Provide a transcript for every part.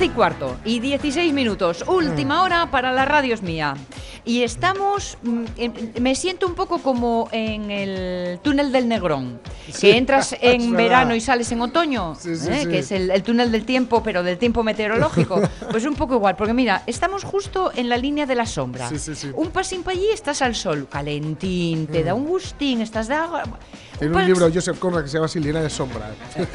Y cuarto y 16 minutos. Última hora para la radio es mía. Y estamos, mm, en- me siento un poco como en el túnel del Negrón, Sí, que entras en verano y sales en otoño, Sí, sí, ¿eh? que es el, el túnel del tiempo, pero del tiempo meteorológico. pues un poco igual, porque mira, estamos justo en la línea de la sombra. Un pasín para allí estás al sol, calentín, te da un gustín, estás de agua. Tiene pas- un libro de Joseph Conrad que se llama Silena de Sombra.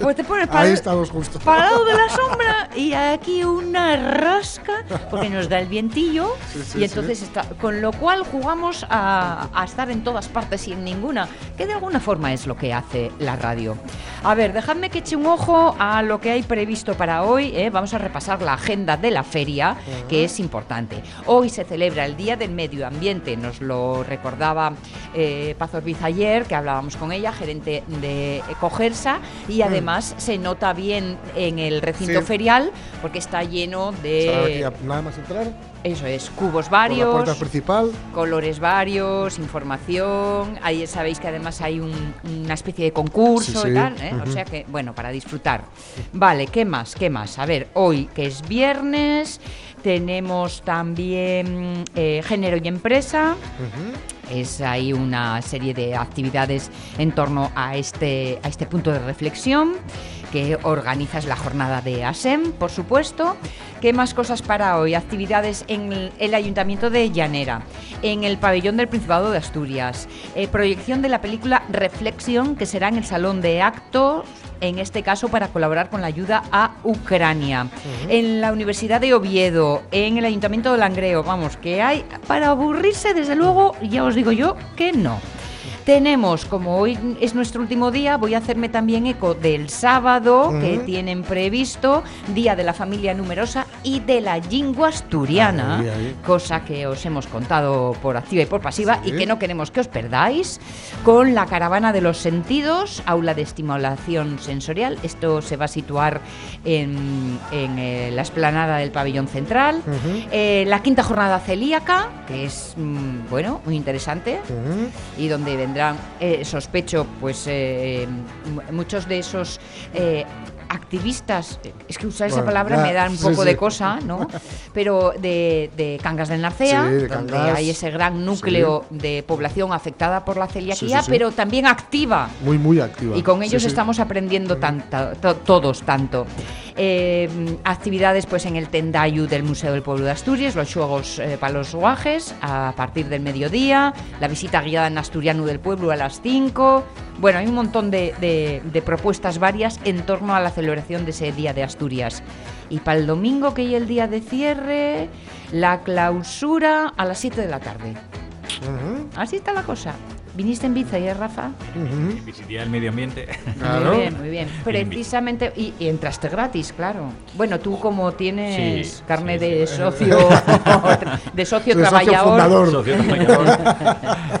Pues te pones Ahí estamos justo. para el lado de la sombra y aquí una rasca porque nos da el vientillo Sí, sí, y entonces está con lo cual jugamos a, a estar en todas partes y en ninguna que de alguna forma es lo que hace la radio a ver dejadme que eche un ojo a lo que hay previsto para hoy ¿eh? vamos a repasar la agenda de la feria que es importante hoy se celebra el día del medio ambiente nos lo recordaba eh, Paz Orbiz ayer que hablábamos con ella gerente de Ecogersa y además se nota bien en el recinto Sí. ferial porque está lleno aquí de nada más entrar. eso es cubos Por la puerta varios principal. colores varios información ahí sabéis que además hay un- una especie de concurso Sí, sí. y tal ¿eh? o sea que bueno para disfrutar vale qué más qué más a ver hoy que es viernes tenemos también eh, género y empresa. Es ahí una serie de actividades en torno a este, a este punto de reflexión que organizas la jornada de ASEM, por supuesto. ¿Qué más cosas para hoy? Actividades en el, Ayuntamiento de Llanera, en el Pabellón del Principado de Asturias, eh, proyección de la película Reflexión, que será en el Salón de Actos, en este caso para colaborar con la ayuda a Ucrania. En la Universidad de Oviedo, en el Ayuntamiento de Langreo, vamos, que hay para aburrirse, desde luego, ya os digo yo que no. Tenemos, como hoy es nuestro último día, voy a hacerme también eco del sábado que tienen previsto, Día de la Familia Numerosa y de la Lingua Asturiana, Ahí, ahí. cosa que os hemos contado por activa y por pasiva Sí. y que no queremos que os perdáis, con la Caravana de los Sentidos, aula de estimulación sensorial. Esto se va a situar en, en, eh, la esplanada del pabellón central. Eh, la quinta jornada celíaca, que es, mm, bueno, muy interesante y donde vendrán, eh, sospecho, pues eh, muchos de esos eh, activistas, es que usar esa palabra ya, me da un sí, poco sí. de cosa, ¿no? Pero de, de Cangas del Narcea, Sí, de donde Cangas. hay ese gran núcleo de población afectada por la celiaquía, pero también activa. Muy, muy activa. Y con ellos estamos aprendiendo tanta- to- todos tanto. Eh, actividades pues en el Tendayu del Museo del Pueblo de Asturias, los juegos eh, para los guajes a partir del mediodía, la visita guiada en Asturiano del Pueblo a las 5. Bueno, hay un montón de, de- de propuestas varias en torno a la celebración de ese Día de Asturias. Y para el domingo, que hay el día de cierre, la clausura a las 7 de la tarde. Así está la cosa. ¿Viniste en bici, eh, Rafa? Visité el medio ambiente. Claro. Muy bien, muy bien. Precisamente, y, y entraste gratis, claro. Bueno, tú como tienes Sí, carne sí, de sí. socio, de socio De socio trabajador. Socio trabajador.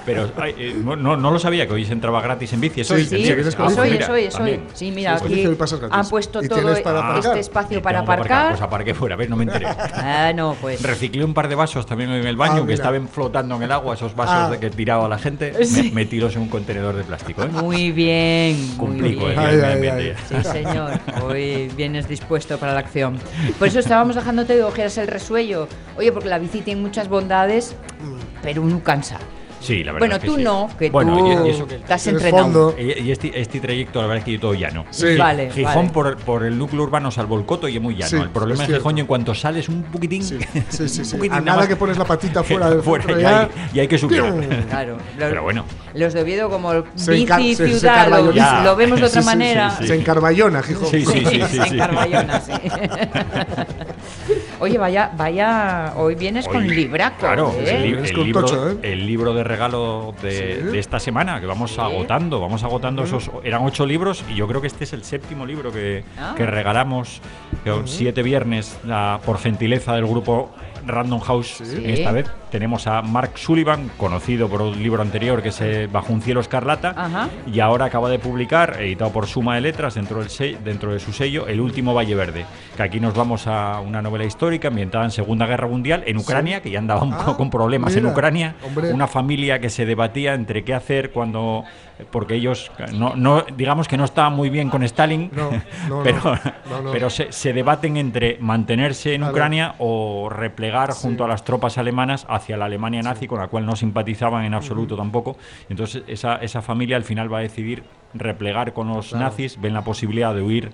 Pero ay, eh, no, no lo sabía que hoy se entraba gratis en bici. Eso Sí, es- sí, ah, hoy, mira, hoy, hoy. también. Sí, mira, aquí han puesto ¿Y todo este espacio para aparcar. Pues aparqué fuera, ¿ves? No me enteré. Ah, no, pues. Reciclé un par de vasos también en el baño Ah, que estaban flotando en el agua, esos vasos Ah. de que tiraba la gente. Sí. Me, metílos en un contenedor de plástico. ¿eh? Muy bien, muy Cumplí con el bien. Ay, medio ay, ambiente. Sí, señor. Hoy vienes dispuesto para la acción. Por eso estábamos dejándote de ojeras el resuello. Oye, porque la bici tiene muchas bondades, pero uno cansa. Sí, la verdad Bueno, es que tú sí. no, que Bueno, tú y- y eso que- estás entrenado. fondo. Y, este, este trayecto, la verdad es que yo todo llano. Sí. Vale, Gijón vale. por, por el núcleo urbano, salvo el coto, y es muy llano. Sí, el problema es de Gijón, en cuanto sales un poquitín. Sí, sí, sí. un sí. poquitín A nada que pones la patita fuera del fuera, centro y, hay, y hay que subir. Claro. Los, Pero bueno. Los de Oviedo como Se bici se- se ciudad, lo, vemos de otra manera. Se encarballona, Gijón. Sí, sí, sí, sí, en sí. Oye, vaya, vaya, hoy vienes con libraco, Claro, ¿eh? es el, libro, tocho, ¿eh? el libro de regalo de, Sí. de esta semana, que vamos Sí. agotando, vamos agotando esos, eran ocho libros y yo creo que este es el séptimo libro que, Ah. que regalamos, que son siete viernes por gentileza del grupo Random House. Sí. Esta vez tenemos a Mark Sullivan, conocido por un libro anterior que es eh, Bajo un cielo escarlata, Ajá. y ahora acaba de publicar, editado por Suma de Letras, dentro, del se- dentro de su sello, El último Valle Verde. Que aquí nos vamos a una novela histórica ambientada en Segunda Guerra Mundial, en Ucrania, que ya andaba un Ah, con problemas en Ucrania. hombre. Una familia que se debatía entre qué hacer cuando. Porque ellos, no, no digamos que no estaban muy bien con Stalin, No, no, pero, pero se, se debaten entre mantenerse en. Ucrania o replegar Sí. junto a las tropas alemanas hacia la Alemania nazi, con la cual no simpatizaban en absoluto tampoco. Entonces, esa, esa familia al final va a decidir replegar con los Claro. nazis, ven la posibilidad de huir,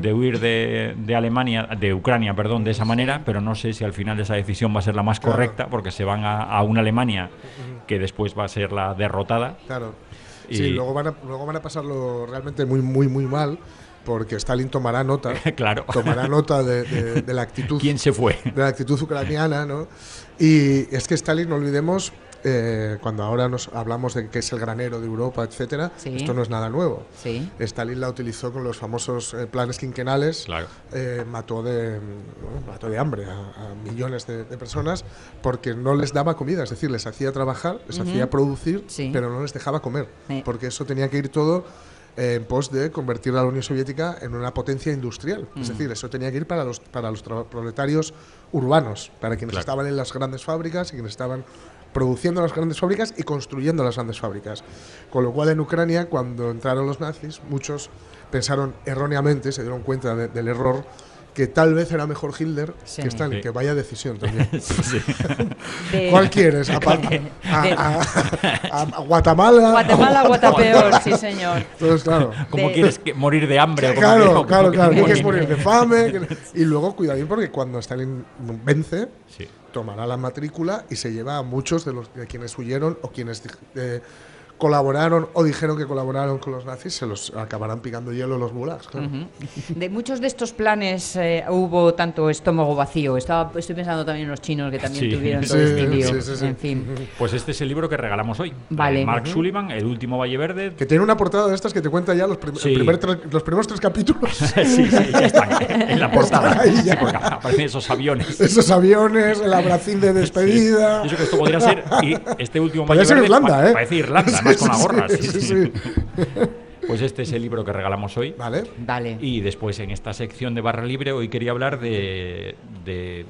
de huir de, de Alemania, de Ucrania, perdón, de esa manera, pero no sé si al final esa decisión va a ser la más Claro. correcta, porque se van a, a una Alemania que después va a ser la derrotada. Claro. Y- Sí, luego van, a, luego van a pasarlo realmente muy, muy, muy mal, porque Stalin tomará nota. claro. Tomará nota de, de- de la actitud. ¿Quién se fue? de la actitud ucraniana, ¿no? Y es que Stalin, no olvidemos, eh, cuando ahora nos hablamos de que es el granero de Europa, etcétera, Sí. esto no es nada nuevo. Sí. Stalin la utilizó con los famosos eh, planes quinquenales. Claro. Eh, mató, de, bueno, mató de hambre a, a millones de, de personas porque no les daba comida, es decir, les hacía trabajar, les hacía producir, Sí. pero no les dejaba comer, Eh. porque eso tenía que ir todo en pos de convertir a la Unión Soviética en una potencia industrial. Es decir, eso tenía que ir para los, para los proletarios urbanos, para quienes Claro. estaban en las grandes fábricas y quienes estaban produciendo las grandes fábricas y construyendo las grandes fábricas. Con lo cual en Ucrania, cuando entraron los nazis, muchos pensaron erróneamente, se dieron cuenta de- del error, que tal vez era mejor Hitler Sí. que Stalin, Sí. que vaya decisión también. Sí, sí. De- ¿Cuál quieres? ¿A, a- de- a- a- a Guatemala? Guatemala, Guatapeor, sí señor. Entonces, claro. ¿Cómo De- quieres que morir de hambre? o cómo Claro, claro, claro. quieres morir de fame. que- Y luego, cuidadín, porque cuando Stalin vence, Sí. tomará la matrícula y se lleva a muchos de los de quienes huyeron o quienes eh, colaboraron o dijeron que colaboraron con los nazis, se los acabarán picando hielo los gulags. claro. Ujú. De muchos de estos planes eh, hubo tanto estómago vacío. Estaba, estoy pensando también en los chinos que también Sí. tuvieron todo Sí, este lío. sí, sí, sí. En fin. Pues este es el libro que regalamos hoy. Vale. Mark Ujú. Sullivan, El último Valle Verde. Que tiene una portada de estas que te cuenta ya los, prim- primer los primeros tres capítulos. sí, sí, ya están en la portada. ahí ya. Aparecen esos aviones. Esos aviones, el abracín de despedida. Y eso que esto podría ser. Y este último Podría Valle ser Verde Irlanda, pa- ¿eh? Parece Irlanda, además con la gorra. sí, sí, sí. Pues este es el libro que regalamos hoy. Vale. Vale. Y después en esta sección de Barra Libre hoy quería hablar de, de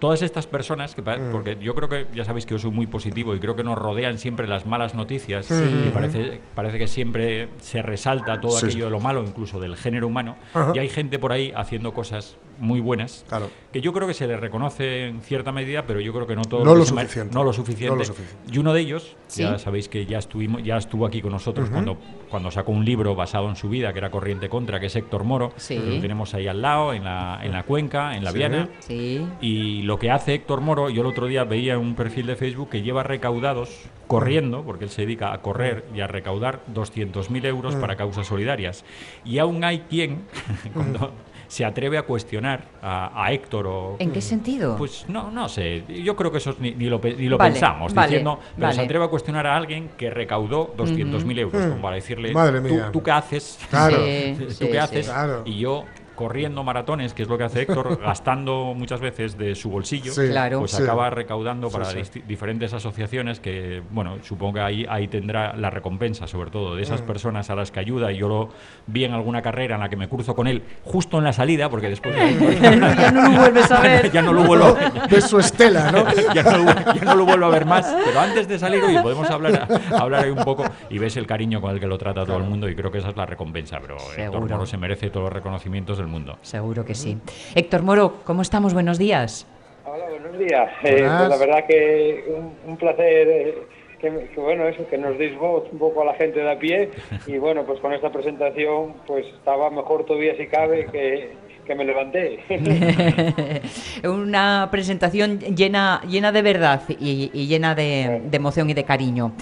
todas estas personas, que Mm. porque yo creo que ya sabéis que yo soy muy positivo y creo que nos rodean siempre las malas noticias Sí. y parece, parece que siempre se resalta todo Sí. aquello de lo malo, incluso del género humano. Ajá. Y hay gente por ahí haciendo cosas muy buenas Claro. que yo creo que se les reconoce en cierta medida, pero yo creo que no todo No lo suficiente. no lo suficiente. No lo suficiente. Y uno de ellos, Sí. ya sabéis que ya estuvimos, ya estuvo aquí con nosotros cuando, cuando sacó un libro basado en su vida, que era Corriente Contra, que es Héctor Moro. Sí. Lo tenemos ahí al lado, en la, en la cuenca, en la Sí. Viana. Sí. Y lo que hace Héctor Moro, yo el otro día veía un perfil de Facebook que lleva recaudados, corriendo, porque él se dedica a correr y a recaudar 200.000 euros Mm. para causas solidarias. Y aún hay quien, cuando se atreve a cuestionar a, a Héctor o... ¿En qué sentido? Pues no, no sé. Yo creo que eso es ni, ni lo, ni lo Vale, pensamos. vale, diciendo, pero se atreve a cuestionar a alguien que recaudó 200.000 euros, Mm. como para decirle, Madre ¿tú, mía. ¿tú qué haces? Claro. Sí, ¿Tú sí, qué sí. haces? Claro. Y yo corriendo maratones, que es lo que hace Héctor, gastando muchas veces de su bolsillo, Sí, Claro. pues sí. acaba recaudando para sí. diferentes asociaciones que, bueno, supongo que ahí, ahí tendrá la recompensa, sobre todo, de esas Mm. personas a las que ayuda. Y yo lo vi en alguna carrera en la que me cruzo con él justo en la salida, porque después ya no lo vuelves a ver. ya no lo vuelvo De su estela, ¿no? ya, no, lo- ya no lo vuelvo a ver más. Pero antes de salir, oye, podemos hablar, hablar ahí un poco y ves el cariño con el que lo trata todo el mundo y creo que esa es la recompensa. Pero Héctor Seguro. Moro se merece todos los reconocimientos del mundo. Seguro que sí. Héctor Moro, ¿cómo estamos? Buenos días. Hola, buenos días. Eh, pues la verdad que un, un placer eh, que, que, bueno, eso, que nos deis voz un poco a la gente de a pie y bueno, pues con esta presentación pues estaba mejor todavía si cabe que, que me levanté. Una presentación llena, llena de verdad y, y llena de, de emoción y de cariño.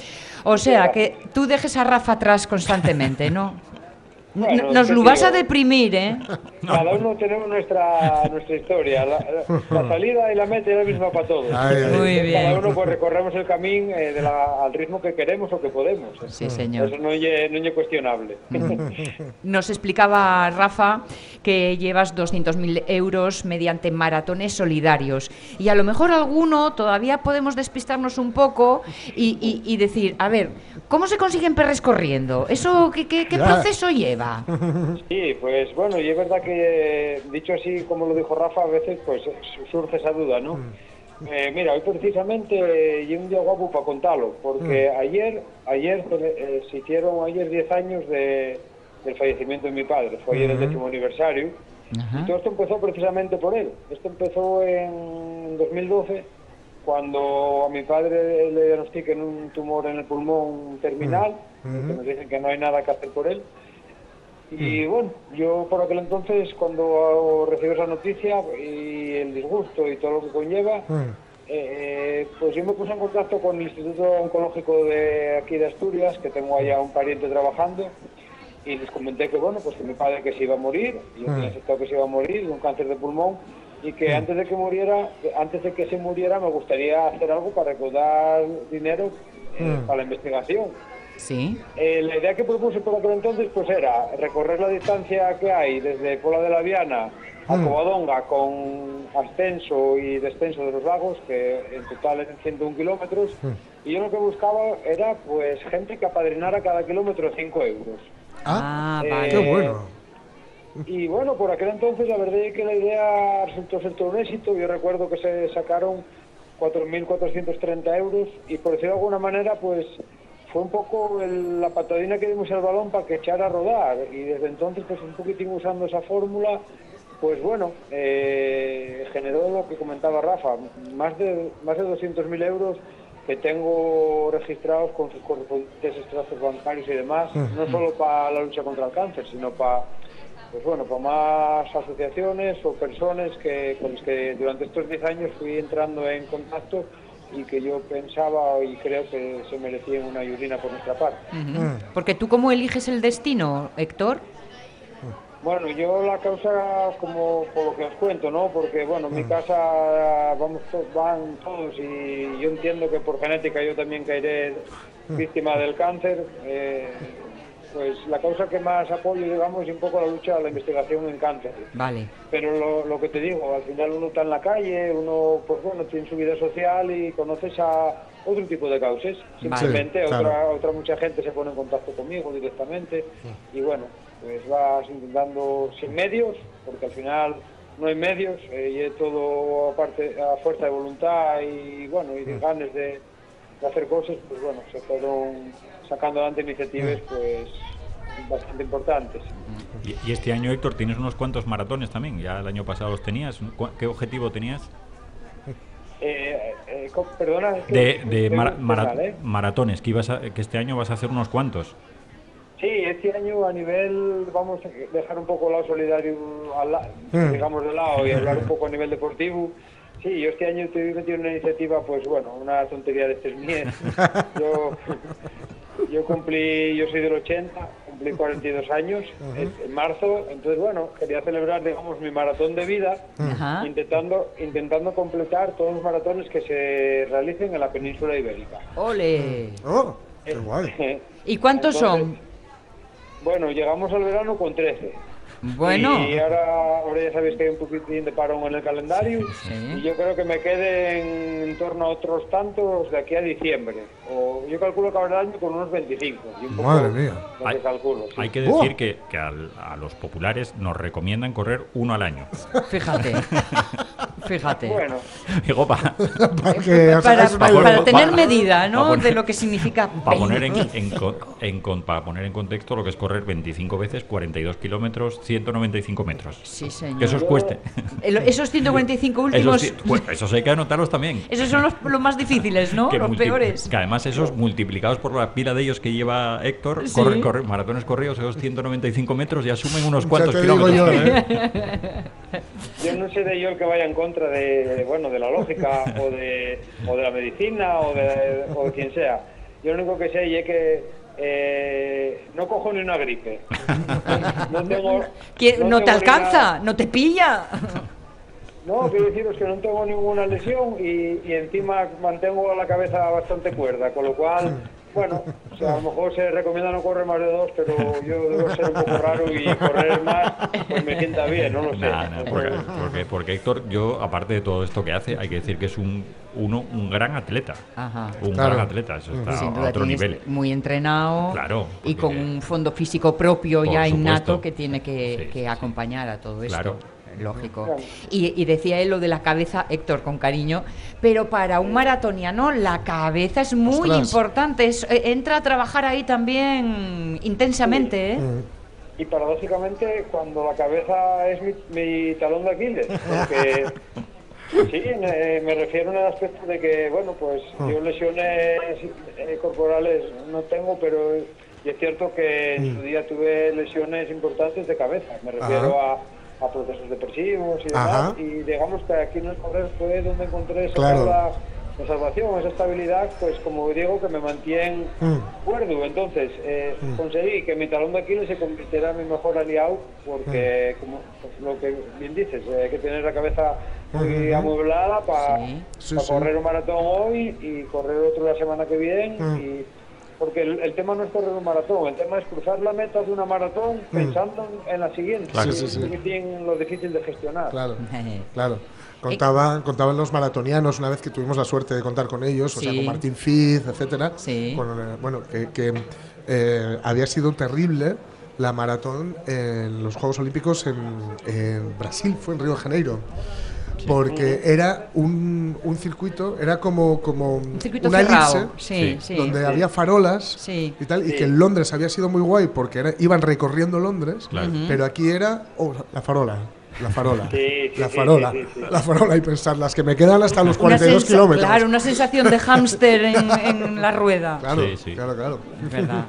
O sea, que tú dejes a Rafa atrás constantemente, ¿no? Bueno, Nos ¿qué lo vas a deprimir, ¿eh? Cada uno tenemos nuestra, nuestra historia. La, la- la salida y la meta es la misma para todos. Ay, ay. Muy bien. Cada uno pues recorremos el camino eh, de la- al ritmo que queremos o que podemos. Sí, señor. Eso no es no es cuestionable. Nos explicaba Rafa que llevas 200.000 euros mediante maratones solidarios. Y a lo mejor alguno todavía podemos despistarnos un poco y, y- y decir, a ver, ¿cómo se consiguen perres corriendo? ¿Eso qué, qué- qué proceso lleva? Sí, pues bueno, y es verdad que, dicho así como lo dijo Rafa, a veces pues su- surge esa duda, ¿no? Eh, mira, hoy precisamente y un día guapo para contarlo, porque ayer ayer eh, se hicieron ayer 10 años de, del fallecimiento de mi padre, fue ayer el décimo aniversario, y todo esto empezó precisamente por él. Esto empezó en 2012, cuando a mi padre le diagnostican un tumor en el pulmón terminal, que nos dicen que no hay nada que hacer por él. Y bueno, yo por aquel entonces, cuando recibí esa noticia y el disgusto y todo lo que conlleva, eh, pues yo me puse en contacto con el Instituto Oncológico de aquí de Asturias, que tengo allá un pariente trabajando, y les comenté que bueno, pues que mi padre que se iba a morir, y yo tenía aceptado que se iba a morir de un cáncer de pulmón, y que antes de que muriera, antes de que se muriera, me gustaría hacer algo para recaudar dinero eh, para la investigación. Sí. Eh, la idea que propuse por aquel entonces pues era recorrer la distancia que hay desde Pola de la Viana a Covadonga con ascenso y descenso de los lagos, que en total eran 101 kilómetros, y yo lo que buscaba era pues gente que apadrinara cada kilómetro 5 euros. Ah, Eh, vale. Qué bueno. Y bueno, por aquel entonces la verdad es que la idea resultó ser todo un éxito. Yo recuerdo que se sacaron 4.430 euros y por decirlo de alguna manera, pues fue un poco el- la patadina que dimos al balón para que echara a rodar. Y desde entonces, pues un poquitín usando esa fórmula, pues bueno, eh, generó lo que comentaba Rafa, más de, más de 200.000 euros que tengo registrados con sus correspondientes extractos bancarios y demás, no solo para la lucha contra el cáncer, sino para pues bueno, para más asociaciones o personas que, con las que durante estos 10 años fui entrando en contacto y que yo pensaba y creo que se merecían una ayudina por nuestra parte. Porque tú cómo eliges el destino, Héctor? Bueno, yo la causa, como por lo que os cuento, ¿no? Porque, bueno, en mi casa vamos van todos y yo entiendo que por genética yo también caeré víctima del cáncer. eh, pues la causa que más apoyo, digamos, es un poco la lucha, la investigación en cáncer. Vale. Pero lo, lo que te digo, al final uno está en la calle, uno, pues bueno, tiene su vida social y conoces a otro tipo de causas. Simplemente claro. otra, otra mucha gente se pone en contacto conmigo directamente y bueno, pues vas intentando sin medios, porque al final no hay medios eh, y es todo aparte a fuerza de voluntad y bueno, y de ganas de, de hacer cosas, pues bueno, se fueron sacando adelante iniciativas pues bastante importantes. Y, y este año, Héctor, tienes unos cuantos maratones también. Ya el año pasado los tenías. ¿Cu- ¿Qué objetivo tenías? Eh, eh, perdona, es que De, de mara- ¿eh? maratones, que, ibas a- que este año vas a hacer unos cuantos. Sí, este año a nivel, vamos a dejar un poco el lado solidario, al la- digamos, de lado y hablar un poco a nivel deportivo. Sí, yo este año estoy metido en una iniciativa, pues bueno, una tontería de tres mías. Yo, yo cumplí, yo soy del 80, cumplí 42 años en, en marzo, entonces bueno, quería celebrar, digamos, mi maratón de vida, Ajá. intentando, intentando completar todos los maratones que se realicen en la península ibérica. Ole. Oh, qué guay. ¿Y cuántos son? Bueno, llegamos al verano con 13. Bueno. Y ahora, ahora ya sabéis que hay un poquitín de parón en el calendario. Sí. Y yo creo que me queden en torno a otros tantos de aquí a diciembre. O yo calculo que habrá el año con unos 25. Y un poco Madre mía. Lo que calculo. sí. Hay que decir que, que al- a los populares nos recomiendan correr uno al año. Fíjate. Fíjate. Bueno, Digo, para os para, para- para pa- tener pa- medida, pa ¿no? poner- de lo que significa Para poner, en, 20. en con- en para poner en contexto lo que es correr 25 veces 42 kilómetros, 195 metros. Sí, señor. Que eso os cueste. El- Esos 145 Esos, últimos, sí- pues, esos hay que anotarlos también. esos son los, los más difíciles, ¿no? Que los multi- peores. Que además esos multiplicados por la pila de ellos que lleva Héctor, Sí. corre, corre- maratones corridos, esos 195 metros, ya sumen unos cuantos kilómetros. yo, ¿eh? Yo no sé de yo el que vaya en contra de, bueno, de la lógica o de, o de la medicina o de, o de quien sea. Yo lo único que sé es que eh, no cojo ni una gripe. No, tengo, ¿Quién- ¿No, te alcanza? ¿No te pilla? No, quiero deciros que no tengo ninguna lesión y, y encima mantengo la cabeza bastante cuerda, con lo cual, bueno, o sea, a lo mejor se recomienda no correr más de dos, pero yo debo ser un poco raro y correr más, pues me sienta bien, no lo sé. Nah, nah, porque, porque- porque Héctor, yo, aparte de todo esto que hace, hay que decir que es un, uno, un gran atleta. Ajá. Un Claro. gran atleta, eso está Sin a otro nivel. muy entrenado Claro, y con un fondo físico propio ya supuesto. innato que tiene que, Sí, que sí, sí. acompañar a todo esto. Lógico. Claro. Y, y decía él lo de la cabeza, Héctor, con cariño, pero para un maratoniano la cabeza es muy Ostras. importante. es- eh, entra a trabajar ahí también intensamente, ¿eh? Y paradójicamente, cuando la cabeza es mi, mi talón de Aquiles, porque sí, me, me refiero en el aspecto de que, bueno, pues yo lesiones eh, corporales no tengo, pero y es cierto que en su día tuve lesiones importantes de cabeza, me refiero a, a procesos depresivos y demás, Ajá. y digamos que aquí en el correr fue donde encontré esa Claro. de salvación, esa estabilidad, pues como digo, que me mantiene Mm. cuerdo. Entonces, eh, conseguí que mi talón de Aquiles se convirtiera en mi mejor aliado, porque, como pues, lo que bien dices, eh, hay que tener la cabeza muy amueblada para Sí. Sí, sí. correr un maratón hoy y correr otro la semana que viene. y- porque el, el tema no es correr un maratón, el tema es cruzar la meta de una maratón pensando en, en la siguiente. Claro. Sí, lo difícil de gestionar. Claro, claro. Contaba, contaban los maratonianos una vez que tuvimos la suerte de contar con ellos, o sea, con Martín Fiz, etcétera. Sí. con, eh, bueno, que, que, eh, había sido terrible la maratón en los Juegos Olímpicos en, en Brasil, fue en Río de Janeiro. Porque era un, un circuito, era como, como Un circuito una cerrado. elipse Sí, sí. donde había farolas Sí. y tal, y que en Londres había sido muy guay porque era, iban recorriendo Londres, Claro. pero aquí era oh, la farola, la farola, Sí, sí, la farola, sí, sí, sí. la farola y pensar las que me quedan hasta los Una 42 sensa- kilómetros. Claro, una sensación de hámster en, en la rueda. Claro, Sí, sí. claro, claro.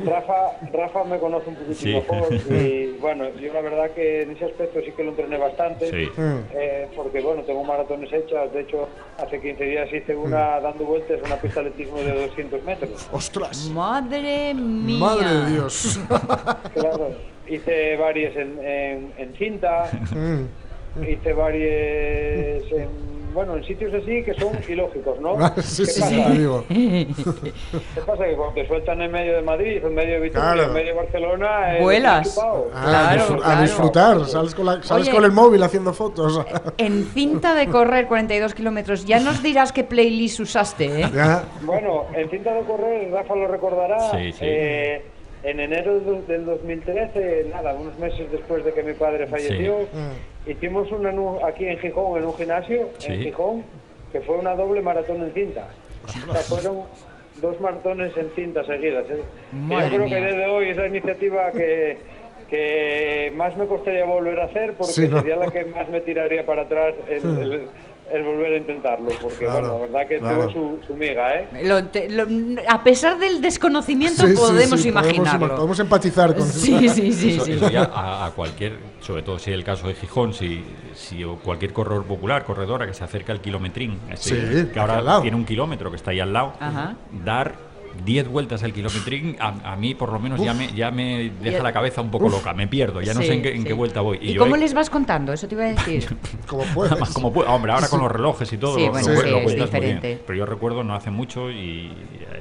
Rafa, Rafa me conoce un poquito Sí. mejor y bueno, yo la verdad que en ese aspecto sí que lo entrené bastante. Sí. Mm. eh, porque bueno, tengo maratones hechas, de hecho hace 15 días hice una dando vueltas una pista de atletismo de 200 metros. ¡Ostras! Madre mía. Madre de Dios. Claro, hice varias en, en, en cinta, Mm. hice varias en, bueno, en sitios así que son ilógicos, ¿no? sí, ¿Qué sí, pasa? sí, te digo. ¿Qué pasa? Que cuando te sueltan en medio de Madrid, en medio de Vitoria, Claro. en medio de Barcelona, eh, Vuelas. Ah, Claro, a disfr- a claro. disfrutar, sales, con, la- sales Oye. con el móvil haciendo fotos. En cinta de correr 42 kilómetros, ya nos dirás qué playlist usaste, ¿eh? Ya. Bueno, en cinta de correr, Rafa lo recordará, Sí, sí. eh, en enero del, del 2013, nada, unos meses después de que mi padre falleció, hicimos una aquí en Gijón, en un gimnasio, Sí. en Gijón, que fue una doble maratón en cinta. O sea, fueron dos maratones en cinta seguidas. ¿eh? Yo creo mía. que desde hoy esa iniciativa que, que más me costaría volver a hacer, porque Sí, ¿no? sería la que más me tiraría para atrás el, el- el volver a intentarlo, porque Claro, bueno, la verdad que claro. tuvo su, su miga, ¿eh? Lo te- lo- a pesar del desconocimiento, Sí, podemos sí, imaginarlo. ima- podemos empatizar con sí, sí, sí, Eso, sí. eso ya a, a cualquier, sobre todo si es el caso de Gijón, si, si o cualquier corredor popular, corredora que se acerca al kilometrín, este, Sí, que ahora tiene un kilómetro que está ahí al lado, Ajá. dar 10 vueltas al kilometrín, a, a mí por lo menos ya me, ya me deja la cabeza un poco loca, me pierdo, ya no Sí, sé en qué, en sí. qué vuelta voy. ¿Y, yo cómo he- les vas contando? Eso te iba a decir. como puedes. Como puede- hombre, ahora con los relojes y todo, Sí, lo, bueno, lo- sí, lo es cuentas muy bien. diferente. Pero yo recuerdo no hace mucho y,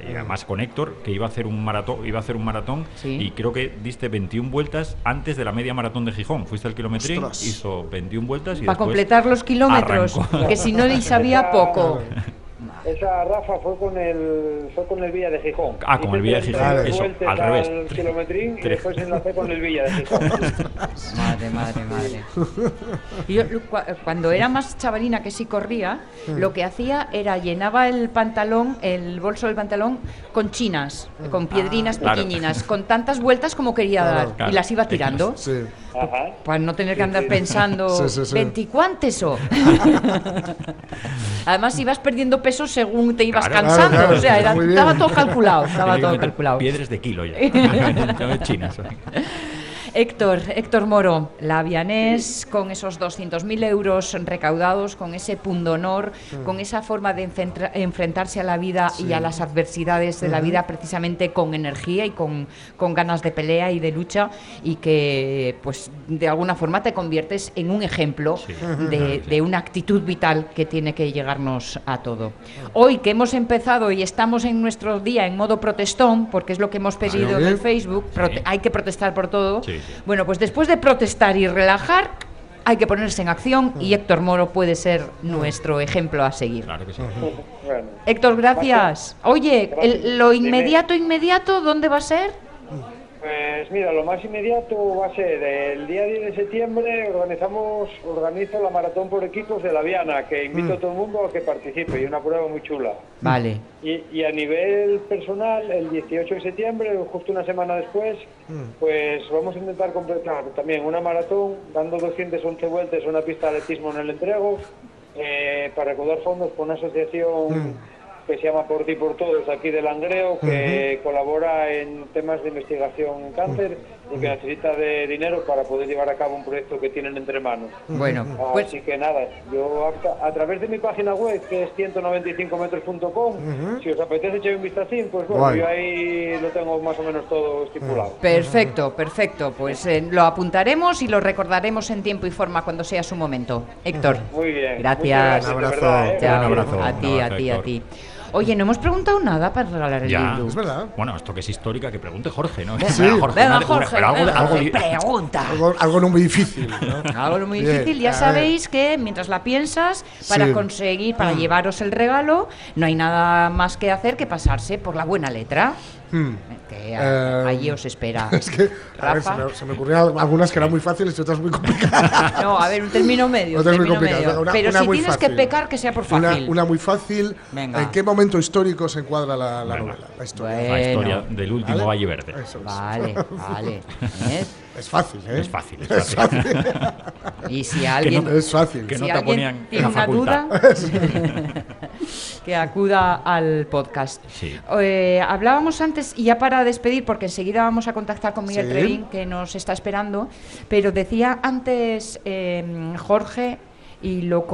y además con Héctor que iba a hacer un maratón, iba a hacer un maratón Sí. y creo que diste 21 vueltas antes de la media maratón de Gijón. Fuiste al kilometrín, Ostras. hizo 21 vueltas y Para completar los kilómetros, arrancó. que si no le sabía poco. Esa Rafa fue con el fue con el Villa de Gijón. Ah, con el Villa de Gijón, 33 eso, al revés. al kilometrín y después enlacé con el Villa de Gijón. Madre, madre, madre. Yo, cuando era más chavalina que sí corría, lo que hacía era llenaba el pantalón, el bolso del pantalón, con chinas, con piedrinas Claro. pequeñinas, con tantas vueltas como quería Claro. dar. Claro. Y las iba tirando. Sí. Ajá. Para no tener que andar sí. pensando, Sí, sí, sí. ¿veinticuántes o? Además, ibas perdiendo peso según te ibas Claro, cansando. claro, claro, o sea, era- estaba todo calculado. Estaba todo calculado. Piedras de kilo ya. chinas. Héctor, Héctor Moro, la Avianés, con esos 200.000 euros recaudados, con ese pundonor, con esa forma de enfrentarse a la vida y a las adversidades de la vida precisamente con energía y con, con ganas de pelea y de lucha y que pues de alguna forma te conviertes en un ejemplo Sí. de, de una actitud vital que tiene que llegarnos a todo. Hoy que hemos empezado y estamos en nuestro día en modo protestón, porque es lo que hemos pedido en el Facebook, hay que protestar por todo. Sí, sí. Bueno, pues después de protestar y relajar, hay que ponerse en acción y Héctor Moro puede ser nuestro ejemplo a seguir. Claro que sí. Héctor, gracias. Oye, el- lo inmediato, inmediato, ¿dónde va a ser? Pues mira, lo más inmediato va a ser el día 10 de septiembre organizamos organizo la maratón por equipos de la Viana, que invito a todo el mundo a que participe y una prueba muy chula. Vale. Y, y a nivel personal, el 18 de septiembre, justo una semana después, pues vamos a intentar completar también una maratón, dando 211 vueltas a una pista de atletismo en el entrego, eh, para recaudar fondos con una asociación que se llama Por ti por todos, aquí de Langreo, que colabora en temas de investigación en cáncer y que necesita de dinero para poder llevar a cabo un proyecto que tienen entre manos. Bueno, pues Así que nada, yo a, a través de mi página web, que es 195metros.com, si os apetece echar un vistacín, pues bueno, Guay. yo ahí lo tengo más o menos todo estipulado. perfecto, perfecto. Pues eh, lo apuntaremos y lo recordaremos en tiempo y forma cuando sea su momento. Héctor. Muy bien. Gracias. Un abrazo. verdad, ¿eh? Un abrazo, A ti, a ti, a Héctor. ti. Oye, no hemos preguntado nada para regalar el Ya. libro. Es verdad. Bueno, esto que es histórica, que pregunte Jorge, ¿no? Sí. Venga, Jorge, Venga, una- Jorge, pero algo, venga, algo pregunta. Algo, algo no muy difícil. ¿no? Algo muy Bien, difícil, ya sabéis que mientras la piensas, para Sí. conseguir, para llevaros el regalo, no hay nada más que hacer que pasarse por la buena letra. Hmm. Que a- Eh, allí os espera. Es que a ver, se, me, se me ocurrían algunas que eran muy fáciles y otras muy complicadas. No, a ver, un término medio. un término complicadas. medio. Una- Pero una si tienes fácil. que pecar, que sea por Una, fácil. una muy fácil. Venga. ¿En qué momento histórico se encuadra la, la novela? La historia. Bueno. la historia del último ¿Vale? Valle Verde. Eso es. Vale, vale. ¿eh? Es fácil, ¿eh? Es fácil, es fácil. Y si alguien, Es fácil. Que si no te alguien ponían en tiene la una facultad. duda, que acuda al podcast. Sí. Eh, hablábamos antes, y ya para despedir, porque enseguida vamos a contactar con Miguel Sí. Trevín, que nos está esperando, pero decía antes eh, Jorge, y lo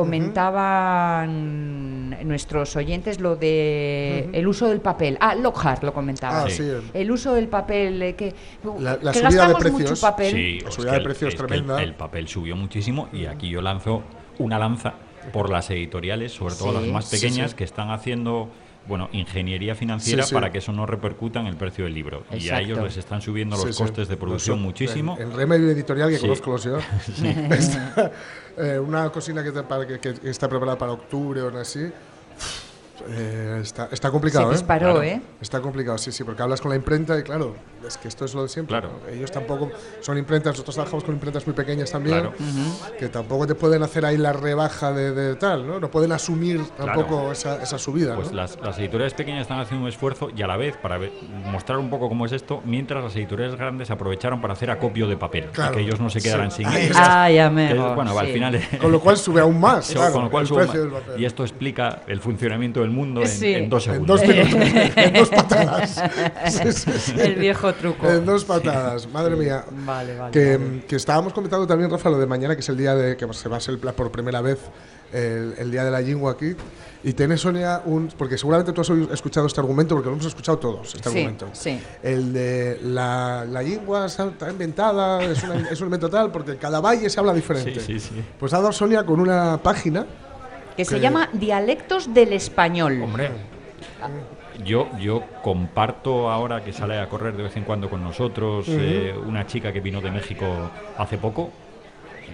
comentaban nuestros oyentes, lo de el uso del papel. Ah, Lockhart lo comentaba. Ah, Sí. sí. El uso del papel, eh, que, La- la que subida de gastamos precios. mucho papel. Sí, La es subida que de el- precios es que el- tremenda. El, papel subió muchísimo y aquí yo lanzo una lanza por las editoriales, sobre todo Sí. las más pequeñas, sí. que están haciendo bueno, ingeniería financiera Sí, sí. para que eso no repercuta en el precio del libro. Y a ellos les están subiendo los Sí, sí. costes de producción muchísimo. El, el remedio editorial que Sí. conozco los yo. Está- eh, una cocina que, que, que está preparada para octubre o así. eh, está, está complicado, Se ¿eh? disparó, Claro. ¿eh? Está complicado, sí, sí, porque hablas con la imprenta y claro, es que esto es lo de siempre. Claro. ¿no? Ellos tampoco son imprentas, nosotros trabajamos con imprentas muy pequeñas también, Claro. que tampoco te pueden hacer ahí la rebaja de, de tal, ¿no? No pueden asumir tampoco Claro. esa, esa subida, Pues ¿no? las, las editoriales pequeñas están haciendo un esfuerzo y a la vez para ver- mostrar un poco cómo es esto, mientras las editoriales grandes aprovecharon para hacer acopio de papel, y que ellos no se quedaran Sí. sin Ahí ellos. está. Ah, ya Que, me. bueno, al final Con lo cual sube aún más, con lo cual el sube más. y esto explica el funcionamiento del mundo en, Sí. en dos En segundos. dos minutos, en dos patadas. Sí, sí, sí. El viejo truco. En dos patadas, madre mía. Vale, vale, Que, vale. que estábamos comentando también, Rafa, lo de mañana, que es el día de. que se va a ser por primera vez el, el día de la lingua aquí. Y tiene Sonia un. porque seguramente tú has escuchado este argumento, porque lo hemos escuchado todos, este Sí, argumento. sí. El de la, la lingua está, inventada, es, una- es un invento tal, porque en cada valle se habla diferente. Sí, sí, sí. Pues ha dado Sonia con una página. Que se que- llama Dialectos del Español. Hombre, yo, yo comparto ahora que sale a correr de vez en cuando con nosotros eh, una chica que vino de México hace poco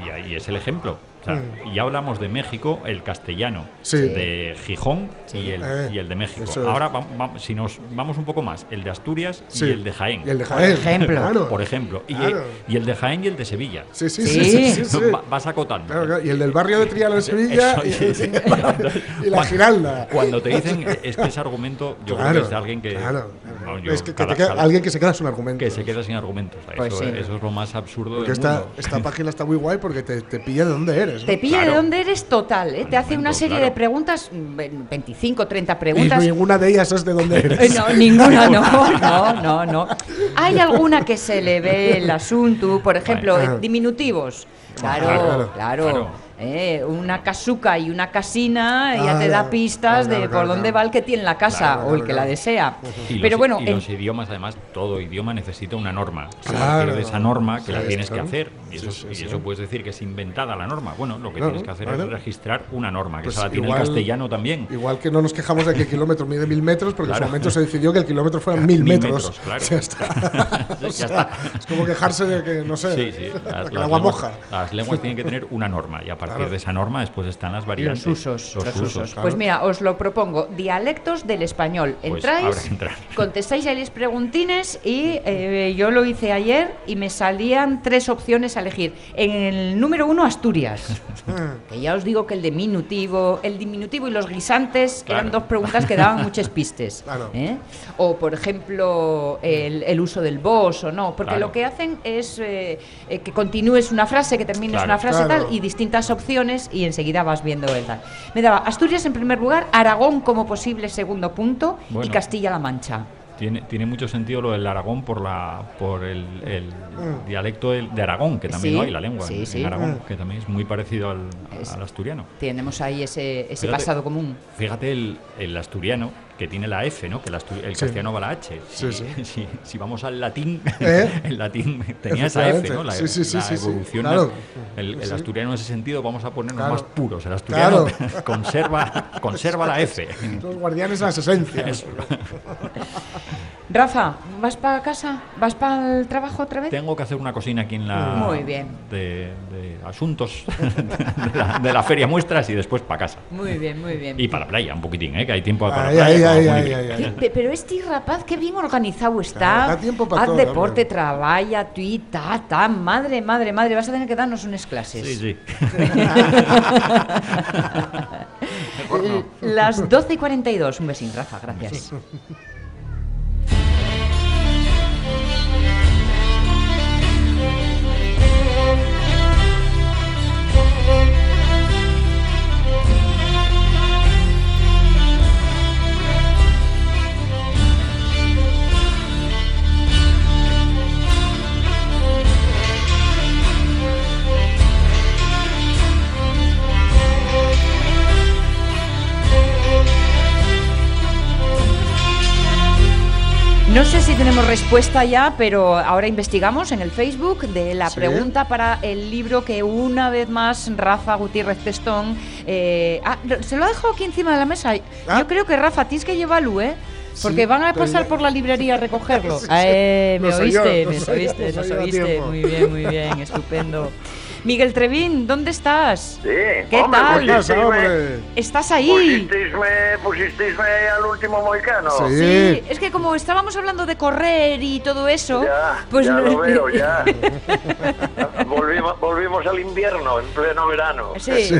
y ahí es el ejemplo. Sea, Y hablamos de México, el castellano, Sí. de Gijón y, el, Eh, y el de México. es. Ahora, va- va- si nos vamos un poco más, el de Asturias Sí. y el de Jaén. Y el de Jaén. ejemplo. Claro. Por ejemplo. Y, Claro. y el de Jaén y el de Sevilla. Sí, sí, Sí. sí. sí, sí, sí. Va- Vas acotando. Claro, claro. Y el del barrio de Triana en Sevilla Eso, y, la Giralda. Cuando te dicen es que ese argumento, yo creo que es de alguien que claro. No, yo es que, que cada- te queda- cada- alguien que se queda sin argumentos. Que se queda sin argumentos. Pues eso, sí. eso es lo más absurdo Porque del esta, mundo. esta página está muy guay porque te, te pilla de dónde eres. Te pilla de dónde eres total, ¿eh? Te hace una serie claro. de preguntas, mm, 25, 30 Y preguntas. ninguna de ellas es de dónde Eh, eres. No, ninguna, no, no, no, no. Hay alguna que se le ve el asunto, por ejemplo, Vale. eh, diminutivos. Claro, Claro, claro. Eh, una casuca y una casina ya Ah, te da claro, pistas claro, de claro, por claro, dónde va el que tiene la casa Claro, o el que la desea. Y Pero los, bueno, y los idiomas, además, todo idioma necesita una norma. A Claro. partir de esa norma que la tienes que hacer. Y eso, Sí, sí, y sí. eso puedes decir que es inventada la norma. Bueno, lo que Claro, tienes que hacer claro. es registrar una norma, que Pues esa la tiene igual- el castellano también. Igual que no nos quejamos de que el kilómetro mide mil metros, porque en su momento se decidió que el kilómetro fueran mil, Mil metros. metros, claro. Ya está. Sí, O sea, está. Es como quejarse de que, no sé, Sí, sí. Las, que las el agua lenguas, moja. las lenguas tienen que tener una norma y a partir Claro. de esa norma después están las variantes. Los usos, los, usos. claro. Pues mira, os lo propongo. Dialectos del español. Pues Entráis, contestáis ahí las preguntines y eh, yo lo hice ayer y me salían tres opciones a elegir. En el número uno, Asturias. que ya os digo que el diminutivo, el diminutivo y los guisantes eran Claro. dos preguntas que daban muchas pistes. Claro. ¿eh? O, por ejemplo, el, el uso del vos o no. Porque Claro. lo que hacen es eh, eh, que continúes una frase, que termines Claro. una frase Claro. tal y distintas opciones y enseguida vas viendo el tal. Me daba Asturias en primer lugar, Aragón como posible segundo punto y. Castilla-La Mancha. Tiene, tiene mucho sentido lo del Aragón por la por el, el Mm. dialecto del- de Aragón, que también Sí, lo hay, la lengua sí, en, sí. en Aragón, Mm. que también es muy parecido al, Es- al asturiano. Tenemos ahí ese, ese Fíjate- pasado común. Fíjate el, el asturiano, que tiene la F, ¿no? Que el, astu- el Sí. castellano va a la H. Sí, Si- sí. Si, si vamos al latín, ¿Eh? el latín tenía esa F, ¿no? La, Sí, sí, sí, la sí, sí. evolución. Claro. El, el Sí. asturiano en ese sentido vamos a ponernos Claro. más puros. El asturiano Claro. conserva, conserva la F. Los guardianes de las esencias. Rafa, ¿vas para casa? ¿Vas para el trabajo otra vez? Tengo que hacer una cocina aquí en la. Muy bien. De, de asuntos de la, de la feria muestras y después para casa. Muy bien, muy bien. Y para la playa, un poquitín, ¿eh? Que hay tiempo para Ay, la playa. ay, para ay, Qué- Pero este rapaz, qué bien organizado está. Claro, da tiempo pa' Haz todo, deporte, hombre. trabaja, tu ta, ta. Madre, madre, madre. Vas a tener que darnos unas clases. Sí, sí. Las 12 y 42. Un besín, Rafa, gracias. No sé si tenemos respuesta ya, pero ahora investigamos en el Facebook de la Sí. pregunta para el libro que una vez más Rafa Gutiérrez Testón. eh, ah, se lo ha dejado aquí encima de la mesa. Ah. Yo creo que Rafa, tienes que llevarlo, ¿eh? Porque Sí, van a pasar por la librería a recogerlo. Sí, sí. Eh, me Nos oíste, me oíste, nos oíste. Muy bien, muy bien, estupendo. Miguel Trevín, ¿dónde estás? Sí, ¿Qué hombre, tal? hombre? ¿Estás ahí? Pusisteisme, pusisteisme al último moicano. Sí. Sí, es que como estábamos hablando de correr y todo eso, Ya, pues ya no- lo veo, ya. volvimos, volvimos al invierno, en pleno verano. Sí.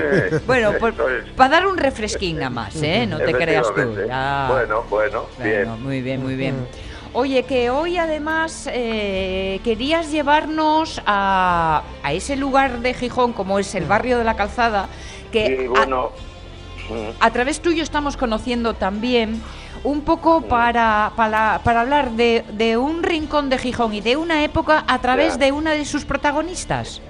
Bueno, pues para dar un refresquín nada más, ¿eh? No te creas tú. Efectivamente. ya. Bueno, bueno, Bueno, bien. muy bien, muy bien. Oye, que hoy además eh, querías llevarnos a, a ese lugar de Gijón, como es el barrio de la Calzada, que bueno, mm, a, través tuyo estamos conociendo también un poco para, para, para hablar de, de un rincón de Gijón y de una época a través Ya. de una de sus protagonistas.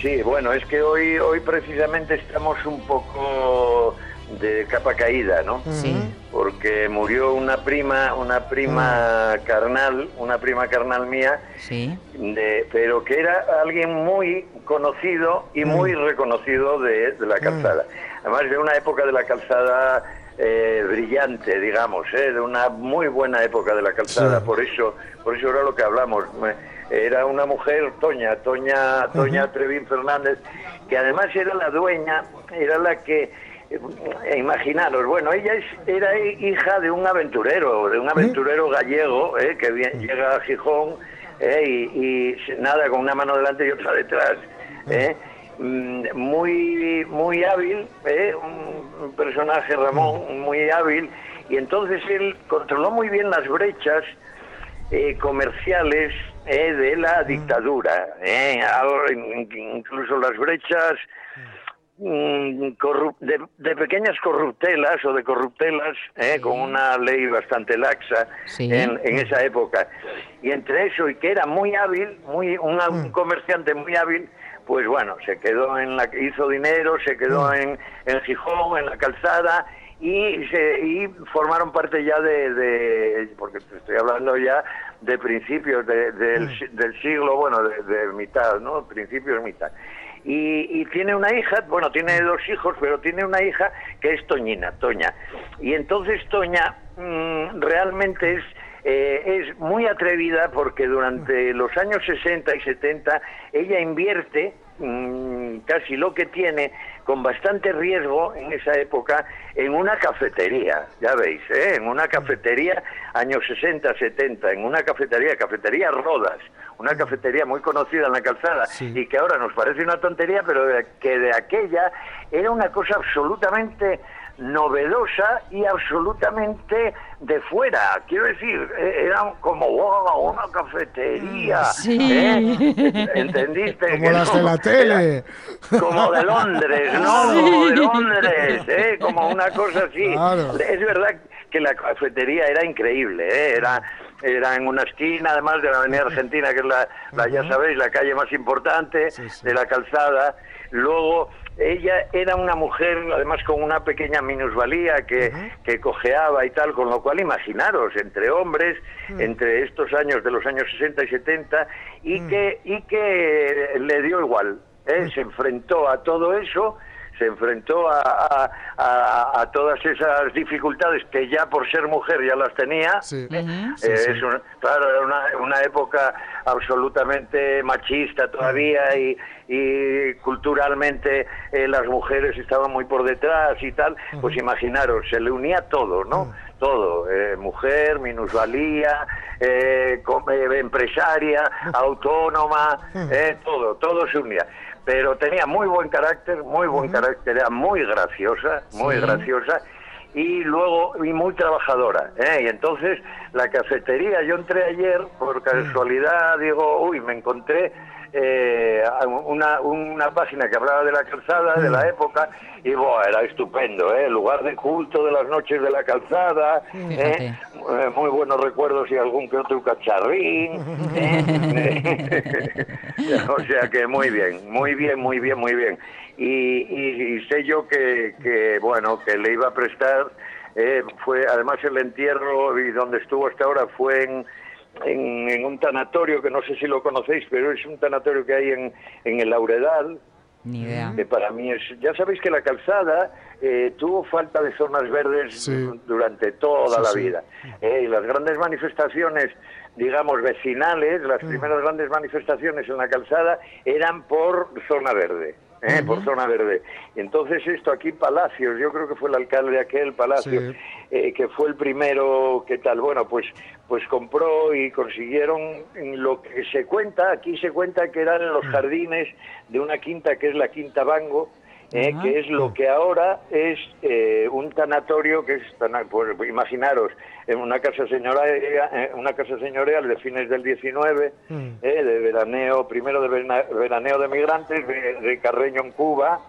sí, bueno, es que hoy, hoy precisamente estamos un poco de capa caída, ¿no? Sí. Porque murió una prima, una prima carnal, una prima carnal mía, Sí. de- pero que era alguien muy conocido y muy reconocido de, de la calzada. Además de una época de la calzada eh, brillante, digamos, ¿eh? de una muy buena época de la calzada. Sí. Por eso, por eso era lo que hablamos. Era una mujer, Toña, Toña, Toña Trevín Fernández, que además era la dueña, era la que imaginaros, bueno, ella es, era hija de un aventurero, de un aventurero gallego eh, que llega a Gijón eh, y, y nada, con una mano delante y otra detrás. eh, mm, muy muy hábil, eh, un personaje Ramón muy hábil Y entonces él controló muy bien las brechas eh, comerciales eh, de la dictadura. eh, incluso las brechas de, de pequeñas corruptelas o de corruptelas, eh, con una ley bastante laxa Sí. en, en esa época. Y entre eso, y que era muy hábil, muy un, un comerciante muy hábil, pues bueno, se quedó en la hizo dinero, se quedó en, en Gijón, en la calzada, y, se, y formaron parte ya de, de- porque te estoy hablando ya de principios de- del, del siglo, bueno, de, de mitad, ¿no? Principios, mitad. Y, y tiene una hija, bueno, tiene dos hijos, pero tiene una hija que es Toñina, Toña. Y entonces Toña mm, realmente es eh, es muy atrevida porque durante los años 60 y 70 ella invierte mm, casi lo que tiene con bastante riesgo en esa época en una cafetería, ya veis, ¿eh? en una cafetería años 60, 70, en una cafetería, cafetería Rodas, una cafetería muy conocida en la calzada y que ahora nos parece una tontería, pero que de aquella era una cosa absolutamente novedosa y absolutamente de fuera. Quiero decir, eh, era como wow, una cafetería. Sí. ¿eh? ¿Entendiste? Como Que las no, de la tele. Como de Londres, ¿no? Sí. Como de Londres, ¿eh? Como una cosa así. Claro. Es verdad que la cafetería era increíble, ¿eh? Era era en una esquina, además de la Avenida Argentina, que es la, la, ya sabéis, la calle más importante Sí, sí. de la calzada. Luego, ella era una mujer, además con una pequeña minusvalía que, que cojeaba y tal, con lo cual imaginaros, entre hombres, entre estos años de los años 60 y 70, y, que, y que le dio igual. ¿eh? Se enfrentó a todo eso se enfrentó a, a- a- a todas esas dificultades que ya por ser mujer ya las tenía. Sí. Eh, Sí, sí. es un- claro, era una, una época absolutamente machista todavía y, y culturalmente eh, las mujeres estaban muy por detrás y tal. Pues imaginaros, se le unía todo, ¿no? Todo, eh, mujer, minusvalía, eh, com- eh, empresaria, autónoma, eh, todo, todo se unía. Pero tenía muy buen carácter, muy buen carácter, era muy graciosa, muy Sí. graciosa y luego y muy trabajadora ¿eh? y entonces la cafetería yo entré ayer por casualidad digo uy me encontré eh, una, una página que hablaba de la calzada de la época y buah, era estupendo ¿eh? lugar de culto de las noches de la calzada. ¿eh? Eh, muy buenos recuerdos y algún que otro cacharrín ¿eh? o sea que muy bien muy bien muy bien muy bien y, y- y sé yo que, que, bueno que le iba a prestar eh, fue además el entierro y donde estuvo hasta ahora fue en, en, en un tanatorio que no sé si lo conocéis pero es un tanatorio que hay en, en el Lauredal Ni idea. que para mí es ya sabéis que la calzada eh, tuvo falta de zonas verdes Sí. durante toda Sí, la sí. vida Eh, y las grandes manifestaciones digamos vecinales las primeras grandes manifestaciones en la calzada eran por zona verde ¿eh? por zona verde entonces esto aquí Palacios yo creo que fue el alcalde aquel Palacios Sí. eh, que fue el primero que tal bueno pues pues compró y consiguieron en lo que se cuenta. Aquí se cuenta que eran los jardines de una quinta que es la quinta Bango eh, que es lo que ahora es eh, un tanatorio que es pues, imaginaros en una casa señorial eh, una casa señorial de fines del 19 Mm. eh, de veraneo primero de veraneo de migrantes de, de Carreño en Cuba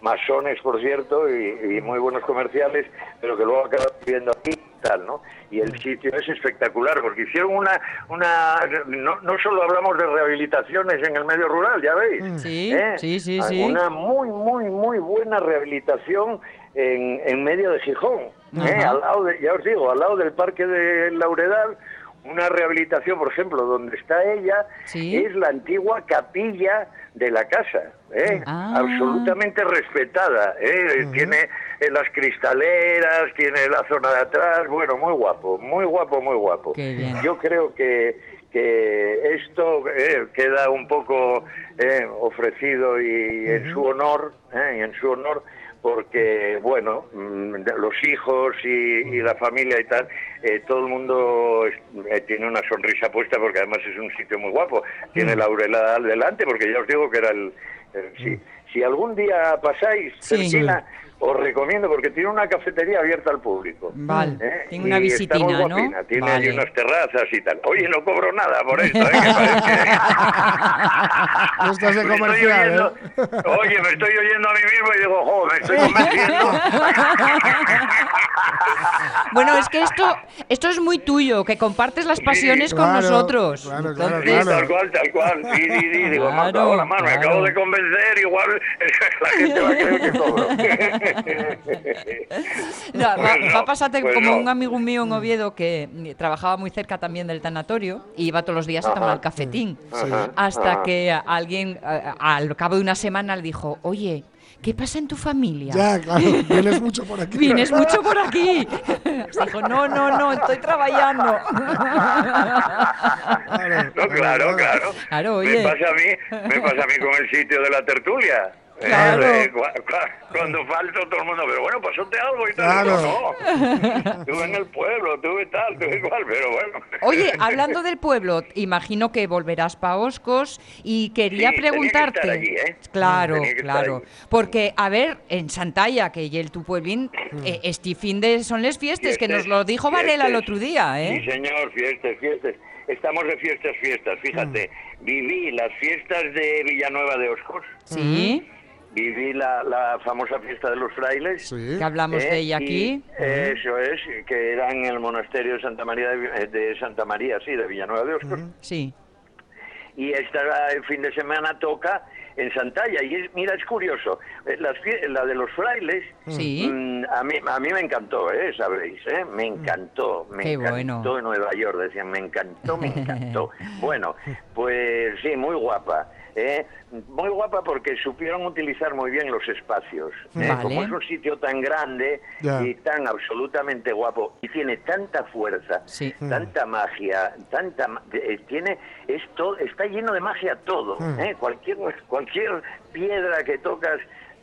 masones por cierto y, y muy buenos comerciales pero que luego acaban viviendo aquí y tal no y el sitio es espectacular porque hicieron una una no, no solo hablamos de rehabilitaciones en el medio rural ya veis Sí, ¿eh? sí, sí, sí. Una muy, muy, muy buena rehabilitación en, en medio de Gijón. ¿eh? Al lado de, ya os digo, al lado del Parque de Lauredal, una rehabilitación, por ejemplo, donde está ella, Sí. es la antigua capilla de la casa. ¿eh? Ah. Absolutamente respetada. ¿eh? Tiene eh, las cristaleras, tiene la zona de atrás. Bueno, muy guapo, muy guapo, muy guapo. Yo creo que, que esto eh, queda un poco eh, ofrecido y en su honor, eh, y en su honor, porque bueno, mm, los hijos y, y la familia y tal, eh, todo el mundo eh, tiene una sonrisa puesta porque además es un sitio muy guapo. Tiene la Aurela al delante porque ya os digo que era el, el- si, si algún día pasáis Sí. cerquina, os recomiendo porque tiene una cafetería abierta al público. Vale, ¿eh? tiene una Y está muy visitina, ¿no? Tiene Vale. ahí unas terrazas y tal. Oye, no cobro nada por esto, ¿eh? Que parece- No estás de Me estoy comercial, oyendo- ¿eh? Oye, me estoy oyendo a mí mismo y digo, jo, me estoy convenciendo. Bueno, es que esto, esto es muy tuyo, que compartes las pasiones con claro, nosotros. claro, claro, Entonces, Sí, tal cual, tal cual. Sí, sí, sí. Digo, Claro, no, ahora más, me acabo de convencer, igual la gente va a creer que cobro. No, va, Pues no, va a pasarte pues como no. un amigo mío en Oviedo que mm, trabajaba muy cerca también del tanatorio y iba todos los días a Ajá. tomar el cafetín. Hasta ajá. que alguien a- al cabo de una semana le dijo, oye, ¿qué pasa en tu familia? Ya, claro, vienes mucho por aquí. Vienes mucho por aquí. Dijo, no, no, no, estoy trabajando. Claro, No, claro, claro. Claro, oye. Me pasa a mí, me pasa a mí con el sitio de la tertulia. Claro. eh, cua- cua- cuando falto todo el mundo, pero bueno, pasóte algo y tal. Claro. No, estuve en el pueblo, tuve tal, tuve igual, pero bueno. Oye, hablando del pueblo, imagino que volverás pa' Oscos y quería Sí, tenía que preguntarte. estar allí, ¿eh? Claro, Tenía que estar claro. allí. Porque, a ver, en Santalla, que y el tu pueblín, eh, este fin de son les fiestas, que nos lo dijo Varela el otro día, ¿eh? Sí, señor, fiestas, fiestas. Estamos de fiestas, fiestas. Fíjate, viví las fiestas de Villanueva de Oscos, Sí, viví la, la famosa fiesta de los frailes. Sí. que hablamos ¿eh? de ella Y aquí. Eso es, que era en el monasterio de Santa María, de, Santa María, sí, de Villanueva de Oscos. Sí. Y esta el fin de semana toca en Santalla. Y es, mira, es curioso, eh, las la de los frailes, Sí. mm, a, mí, a mí me encantó, ¿eh? sabréis, ¿eh? me encantó, me Qué encantó bueno. en Nueva York, decían, me encantó, me encantó. bueno, pues sí, muy guapa. ¿Eh? Muy guapa porque supieron utilizar muy bien los espacios. ¿eh? Vale. Como es un sitio tan grande y tan absolutamente guapo y tiene tanta fuerza, Sí. tanta magia, tanta ma- eh, tiene esto está lleno de magia todo, ¿eh? cualquier cualquier piedra que tocas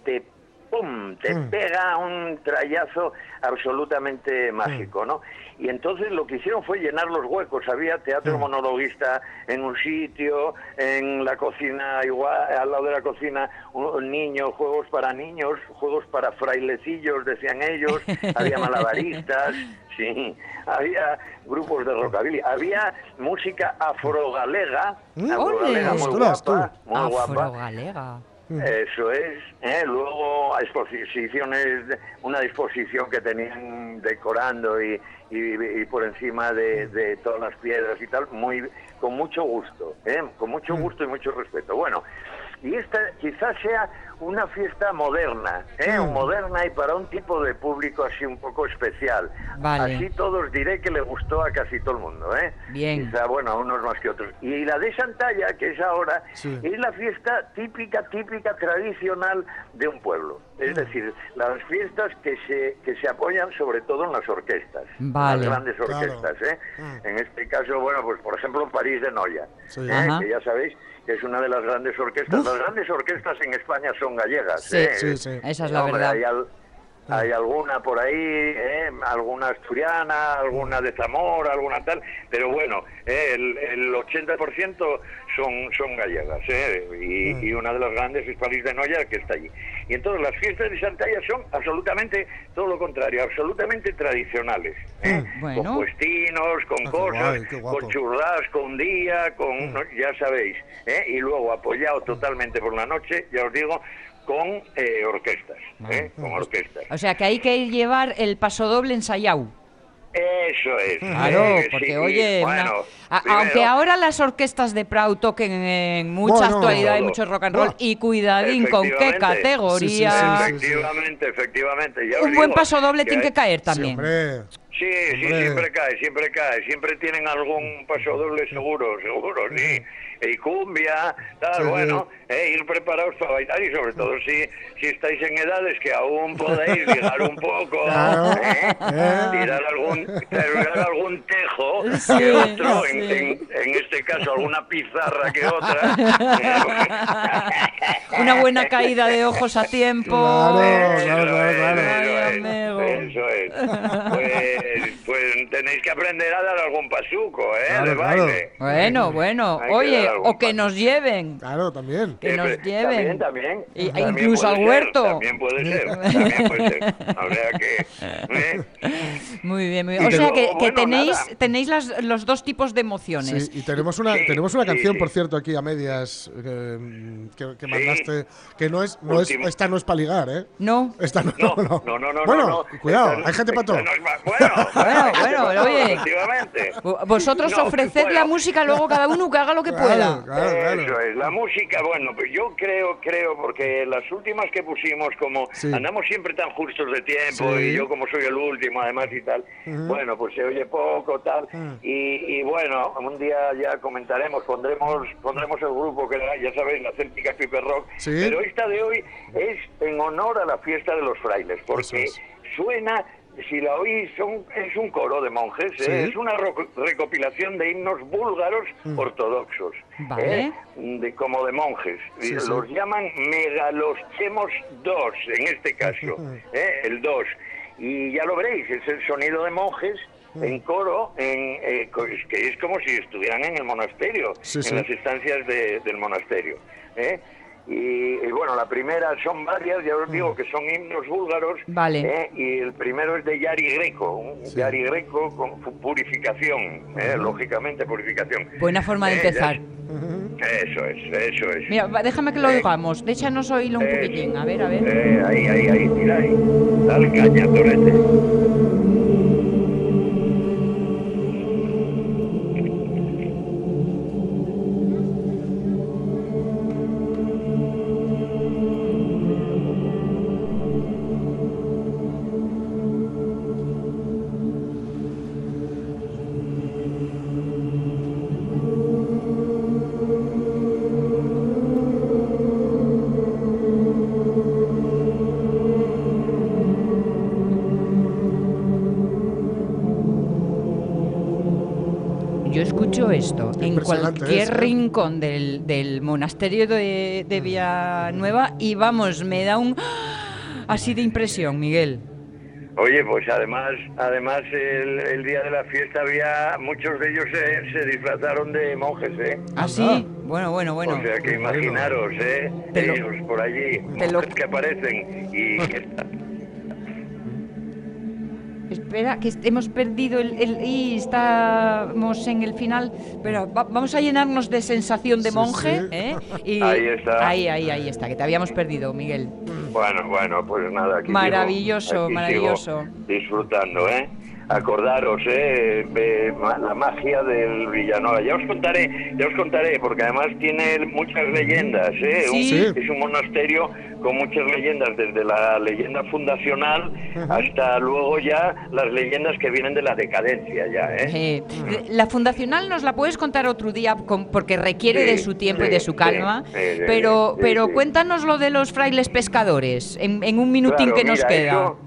te pum te pega un trayazo absolutamente mágico, ¿no? Y entonces lo que hicieron fue llenar los huecos. Había teatro monologuista en un sitio, en la cocina igual, al lado de la cocina, un, niño, juegos para niños, juegos para frailecillos, decían ellos. Había malabaristas, sí. Había grupos de rockabilly. Había música afrogalega, Mm, afrogalega muy guapa, muy guapa. Eso es. ¿eh? Luego exposiciones, una disposición que tenían decorando y, y- y por encima de, de todas las piedras y tal, muy con mucho gusto, ¿eh? con mucho gusto y mucho respeto. Bueno, y esta quizás sea una fiesta moderna, ¿eh? moderna y para un tipo de público así un poco especial. Vale. Así todos diré que le gustó a casi todo el mundo. ¿eh? Bien. Quizá, bueno, a unos más que otros. Y la de Santalla, que es ahora, Sí. es la fiesta típica, típica, tradicional de un pueblo. Es decir, las fiestas que se, que se apoyan sobre todo en las orquestas, Vale. las grandes Claro. orquestas. ¿eh? Mm. En este caso, bueno, pues por ejemplo París de Noya, Sí. ¿eh? Que ya sabéis que es una de las grandes orquestas. Las grandes orquestas en España son gallegas. Sí. ¿eh? Sí, sí. Esa es la Hombre, verdad. Hay, al- hay alguna por ahí, ¿eh? alguna asturiana, alguna de Zamora, alguna tal, pero bueno, ¿eh? el, el 80% son, son gallegas, ¿eh? y, y una de las grandes es París de Noya, que está allí. Y entonces las fiestas de Santalla son absolutamente todo lo contrario, absolutamente tradicionales, ¿eh? Bueno. con puestinos, con Ah, cosas, guay, con churrasco un día, con, no, ya sabéis, ¿eh? y luego apoyado totalmente por la noche, ya os digo, con eh, orquestas, ¿eh? con orquestas. O sea que hay que llevar el pasodoble ensayado. Eso es. Claro, porque sí, oye, bueno, primero- aunque ahora las orquestas de Prau toquen en mucha Bueno. actualidad y mucho rock and roll, y cuidadín con qué categoría. Sí, sí, sí, sí. Efectivamente, efectivamente. ya Un buen digo pasodoble tiene que caer también. Sí, sí, siempre cae, siempre cae. Siempre tienen algún paso doble seguro, seguro, sí. Y cumbia, tal, Sí. bueno, eh, ir preparados para bailar y sobre todo si, si estáis en edades que aún podéis ligar un poco, Claro. ¿eh? Eh. tirar, algún, tirar algún tejo Sí, que otro, sí. en, en- en este caso alguna pizarra que otra. Una buena caída de ojos a tiempo. Claro, Eso claro. Ay, eso es, amigo. Eso es. Pues tenéis que aprender a dar algún pasuco, ¿eh? Claro, de claro. baile. Bueno, bueno, Hay oye, o que nos lleven. Claro, también. Que nos lleven. También, también. Y- e También incluso puede al ser, huerto. También puede ser, también puede ser. O sea que... ¿eh? Muy bien, muy bien. O sea que, tenéis, nada. tenéis las- los dos tipos de emociones. Sí, y tenemos una, Sí, tenemos una sí, canción, sí. por cierto, aquí a medias eh, que, que mandaste, que no es, no es, esta no es para ligar, ¿eh? ¿No? Esta no, No, no, no, no, no. Bueno, no, cuidado, hay gente para todo. Bueno, Bueno, todo, oye. Efectivamente. Vosotros No, ofreced la bueno. música, luego cada uno que haga lo que Claro, pueda. claro, claro. Eso es, la música, bueno, pues yo creo, creo, porque las últimas que pusimos, como Sí. andamos siempre tan justos de tiempo, Sí. y yo como soy el último además y tal, bueno, pues se oye poco, tal, y, y bueno, un día ya comentaremos, pondremos pondremos el grupo, que era, ya sabéis, la Céltica Piper Rock, Sí. pero esta de hoy es en honor a la fiesta de los frailes, porque suena... Si la oís, son, es un coro de monjes, ¿eh? Es una recopilación de himnos búlgaros ortodoxos, Vale. ¿eh? de, como de monjes. Sí. Los llaman megaloschemos dos, en este caso, ¿eh? el dos. Y ya lo veréis, es el sonido de monjes en coro, en, eh, que es como si estuvieran en el monasterio, Sí, en las estancias de- del monasterio. ¿eh? Y, y bueno, la primera son varias, ya os digo que son himnos búlgaros. Vale. ¿eh? Y el primero es de Yari Greco, Sí. Yari Greco con purificación, ¿eh? lógicamente purificación. Buena forma de Eh, empezar. Eso es, eso es. Mira, déjame que lo Eh, oigamos. Déchanos oírlo un poquitín. A ver, a ver. Eh, ahí, ahí, ahí, tira ahí. Dale caña, torete. Cualquier ¿eh? rincón del, del monasterio de, de Villanueva y vamos, me da un así de impresión, Miguel. Oye, pues además, además el, el día de la fiesta había muchos de ellos se, se disfrazaron de monjes, ¿eh? Así, bueno, bueno, bueno. o sea que imaginaros, ¿eh? Te lo- ellos por allí, te lo- monjes que aparecen y. Espera, que hemos perdido el, el- y estamos en el final, pero va- vamos a llenarnos de sensación de monje, sí. ¿eh? Y Ahí está. Ahí, ahí, ahí está, que te habíamos perdido, Miguel. Bueno, bueno, pues nada, aquí sigo- Maravilloso, aquí maravilloso. sigo disfrutando, ¿eh? Acordaros, ¿eh? La magia del Villanueva. Ya os contaré, ya os contaré, porque además tiene muchas leyendas, ¿eh? Un- Sí. es un monasterio con muchas leyendas, desde la leyenda fundacional hasta luego ya las leyendas que vienen de la decadencia ya, ¿eh? La fundacional nos la puedes contar otro día con- porque requiere Sí, de su tiempo y de su calma, sí, sí, pero, sí, pero sí. cuéntanos lo de los frailes pescadores en, en un minutín Claro, que nos mira, queda. Eso,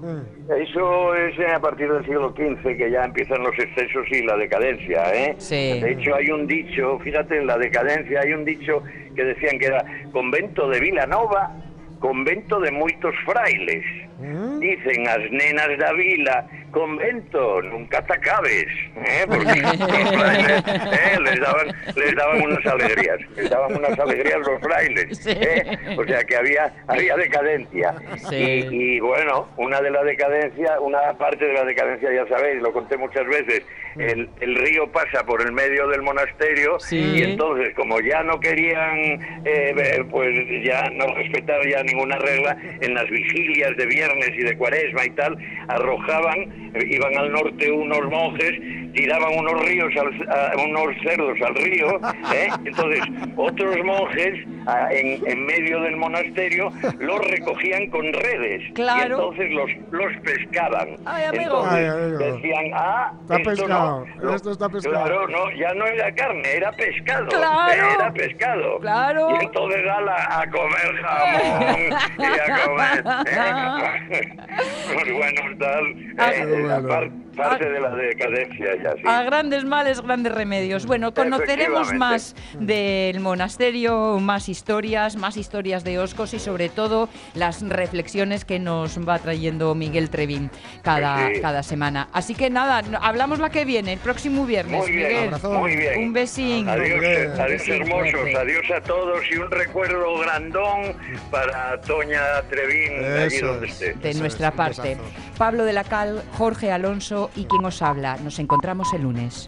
eso es a partir del siglo XV que ya empiezan los excesos y la decadencia, ¿eh? Sí. De hecho hay un dicho, fíjate en la decadencia, hay un dicho que decían que era convento de Vilanova, convento de muchos frailes. Dicen as nenas da vila, convento, nunca te acabes, ¿eh? porque los frailes ¿eh? les, daban, les daban unas alegrías, les daban unas alegrías los frailes. ¿eh? o sea que había, había decadencia. Sí. Y, y, bueno, una de la decadencia, una parte de la decadencia, ya sabéis, lo conté muchas veces, el, el río pasa por el medio del monasterio Sí. y entonces como ya no querían, eh, pues ya no respetar ya ninguna regla, en las vigilias de viernes y de cuaresma y tal, arrojaban, eh, iban al norte unos monjes, tiraban unos ríos, al- a- unos cerdos al río, ¿eh? entonces otros monjes ah, en, en medio del monasterio los recogían con redes Claro. y entonces los, los pescaban. Ay, amigo. Entonces Ay, amigo. decían, ah, Está esto pescado, no, esto está pescado. Claro, no, ya no era carne, era pescado. Claro. Era pescado. Claro. Y entonces ala, a comer jamón y a comer. ¿eh? Muy buenos tal. Ah, eh, bueno. par- parte de la decadencia ya, sí. A grandes males, grandes remedios. Bueno, conoceremos más del monasterio, más historias, más historias de Oscos y sobre todo las reflexiones que nos va trayendo Miguel Trevín cada, sí. cada semana. Así que nada, hablamos la que viene, el próximo viernes. Muy bien, Miguel, abrazo. muy bien. un besín. Adiós, Bien. adiós Besín hermosos, fuerte. adiós a todos y un recuerdo grandón para Toña Trevín, allí Eso donde es. De Eso nuestra parte. Pablo de la Cal, Jorge Alonso y quien os habla. Nos encontramos el lunes.